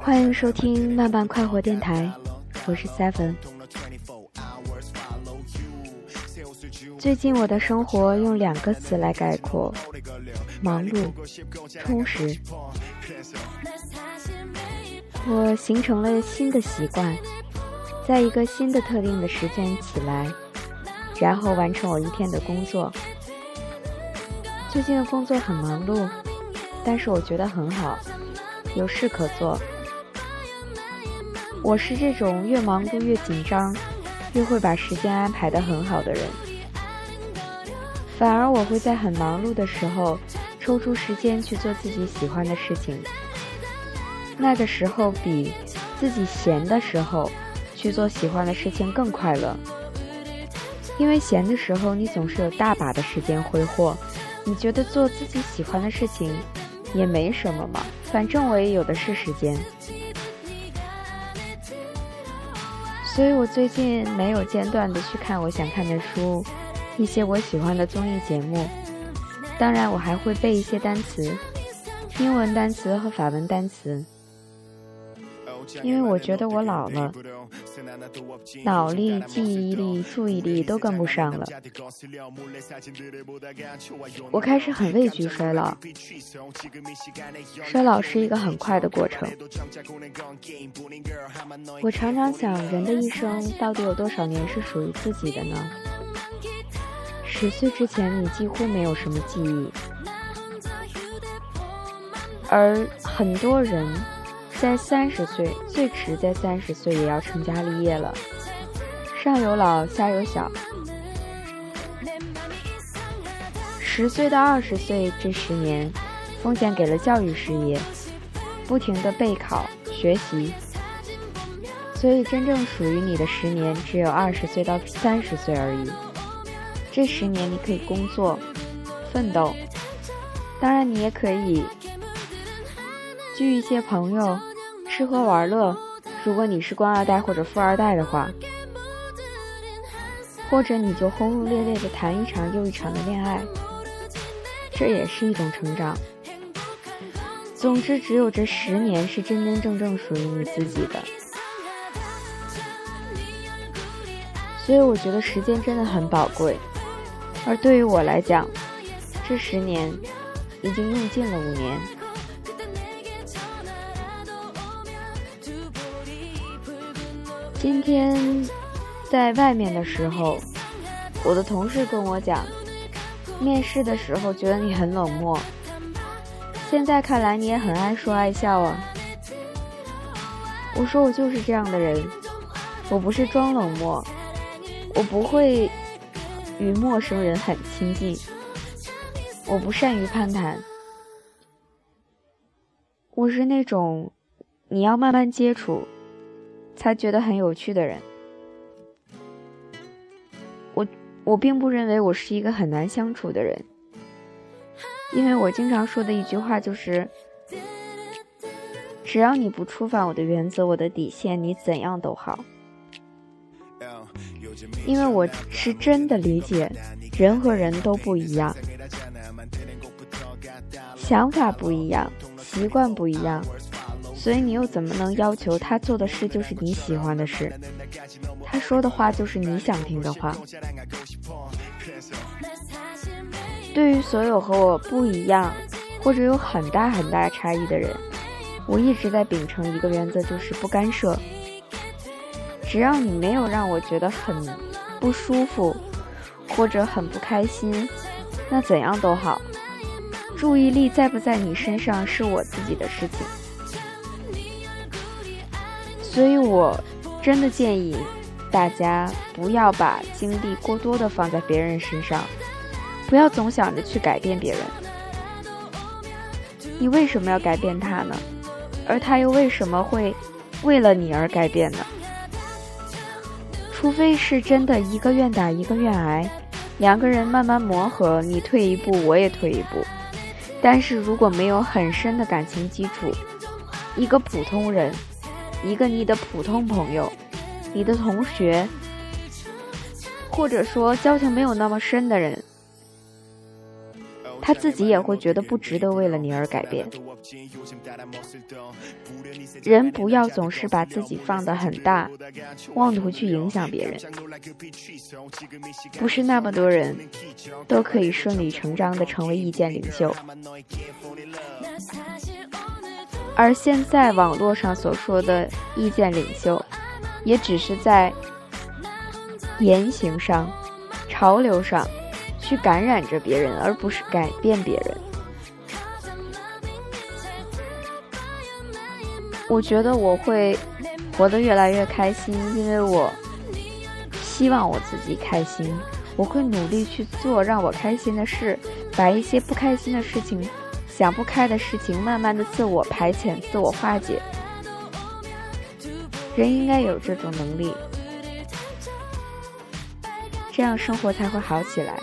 欢迎收听慢慢快活电台，我是 Seven。最近我的生活用两个词来概括：忙碌、充实。我形成了新的习惯，在一个新的特定的时间起来，然后完成我一天的工作。最近的工作很忙碌，但是我觉得很好，有事可做。我是这种越忙碌越紧张，越会把时间安排得很好的人。反而我会在很忙碌的时候，抽出时间去做自己喜欢的事情。那个时候比自己闲的时候去做喜欢的事情更快乐，因为闲的时候你总是有大把的时间挥霍。你觉得做自己喜欢的事情也没什么嘛，反正我也有的是时间。所以我最近没有间断的去看我想看的书，一些我喜欢的综艺节目。当然，我还会背一些单词，英文单词和法文单词。因为我觉得我老了，脑力、记忆力、注意力都跟不上了。我开始很畏惧衰老，衰老是一个很快的过程。我常常想，人的一生到底有多少年是属于自己的呢？十岁之前，你几乎没有什么记忆，而很多人。在三十岁，最迟在三十岁也要成家立业了。上有老，下有小。十岁到二十岁这十年，奉献给了教育事业，不停的备考学习。所以，真正属于你的十年，只有二十岁到三十岁而已。这十年，你可以工作、奋斗，当然，你也可以。聚一些朋友，吃喝玩乐。如果你是官二代或者富二代的话，或者你就轰轰烈烈的谈一场又一场的恋爱，这也是一种成长。总之，只有这十年是真真正正属于你自己的。所以，我觉得时间真的很宝贵。而对于我来讲，这十年已经用尽了五年。今天在外面的时候，我的同事跟我讲，面试的时候觉得你很冷漠。现在看来你也很爱说爱笑啊。我说我就是这样的人，我不是装冷漠，我不会与陌生人很亲近，我不善于攀谈，我是那种你要慢慢接触。才觉得很有趣的人，我我并不认为我是一个很难相处的人，因为我经常说的一句话就是，只要你不触犯我的原则、我的底线，你怎样都好。因为我是真的理解，人和人都不一样，想法不一样，习惯不一样。所以你又怎么能要求他做的事就是你喜欢的事，他说的话就是你想听的话？对于所有和我不一样或者有很大很大差异的人，我一直在秉承一个原则，就是不干涉。只要你没有让我觉得很不舒服或者很不开心，那怎样都好。注意力在不在你身上是我自己的事情。所以，我真的建议大家不要把精力过多的放在别人身上，不要总想着去改变别人。你为什么要改变他呢？而他又为什么会为了你而改变呢？除非是真的一个愿打一个愿挨，两个人慢慢磨合，你退一步，我也退一步。但是如果没有很深的感情基础，一个普通人，一个你的普通朋友，你的同学，或者说交情没有那么深的人。他自己也会觉得不值得为了你而改变。人不要总是把自己放得很大，妄图去影响别人。不是那么多人都可以顺理成章地成为意见领袖。而现在网络上所说的意见领袖，也只是在言行上、潮流上。去感染着别人，而不是改变别人。我觉得我会活得越来越开心，因为我希望我自己开心。我会努力去做让我开心的事，把一些不开心的事情、想不开的事情，慢慢的自我排遣、自我化解。人应该有这种能力，这样生活才会好起来。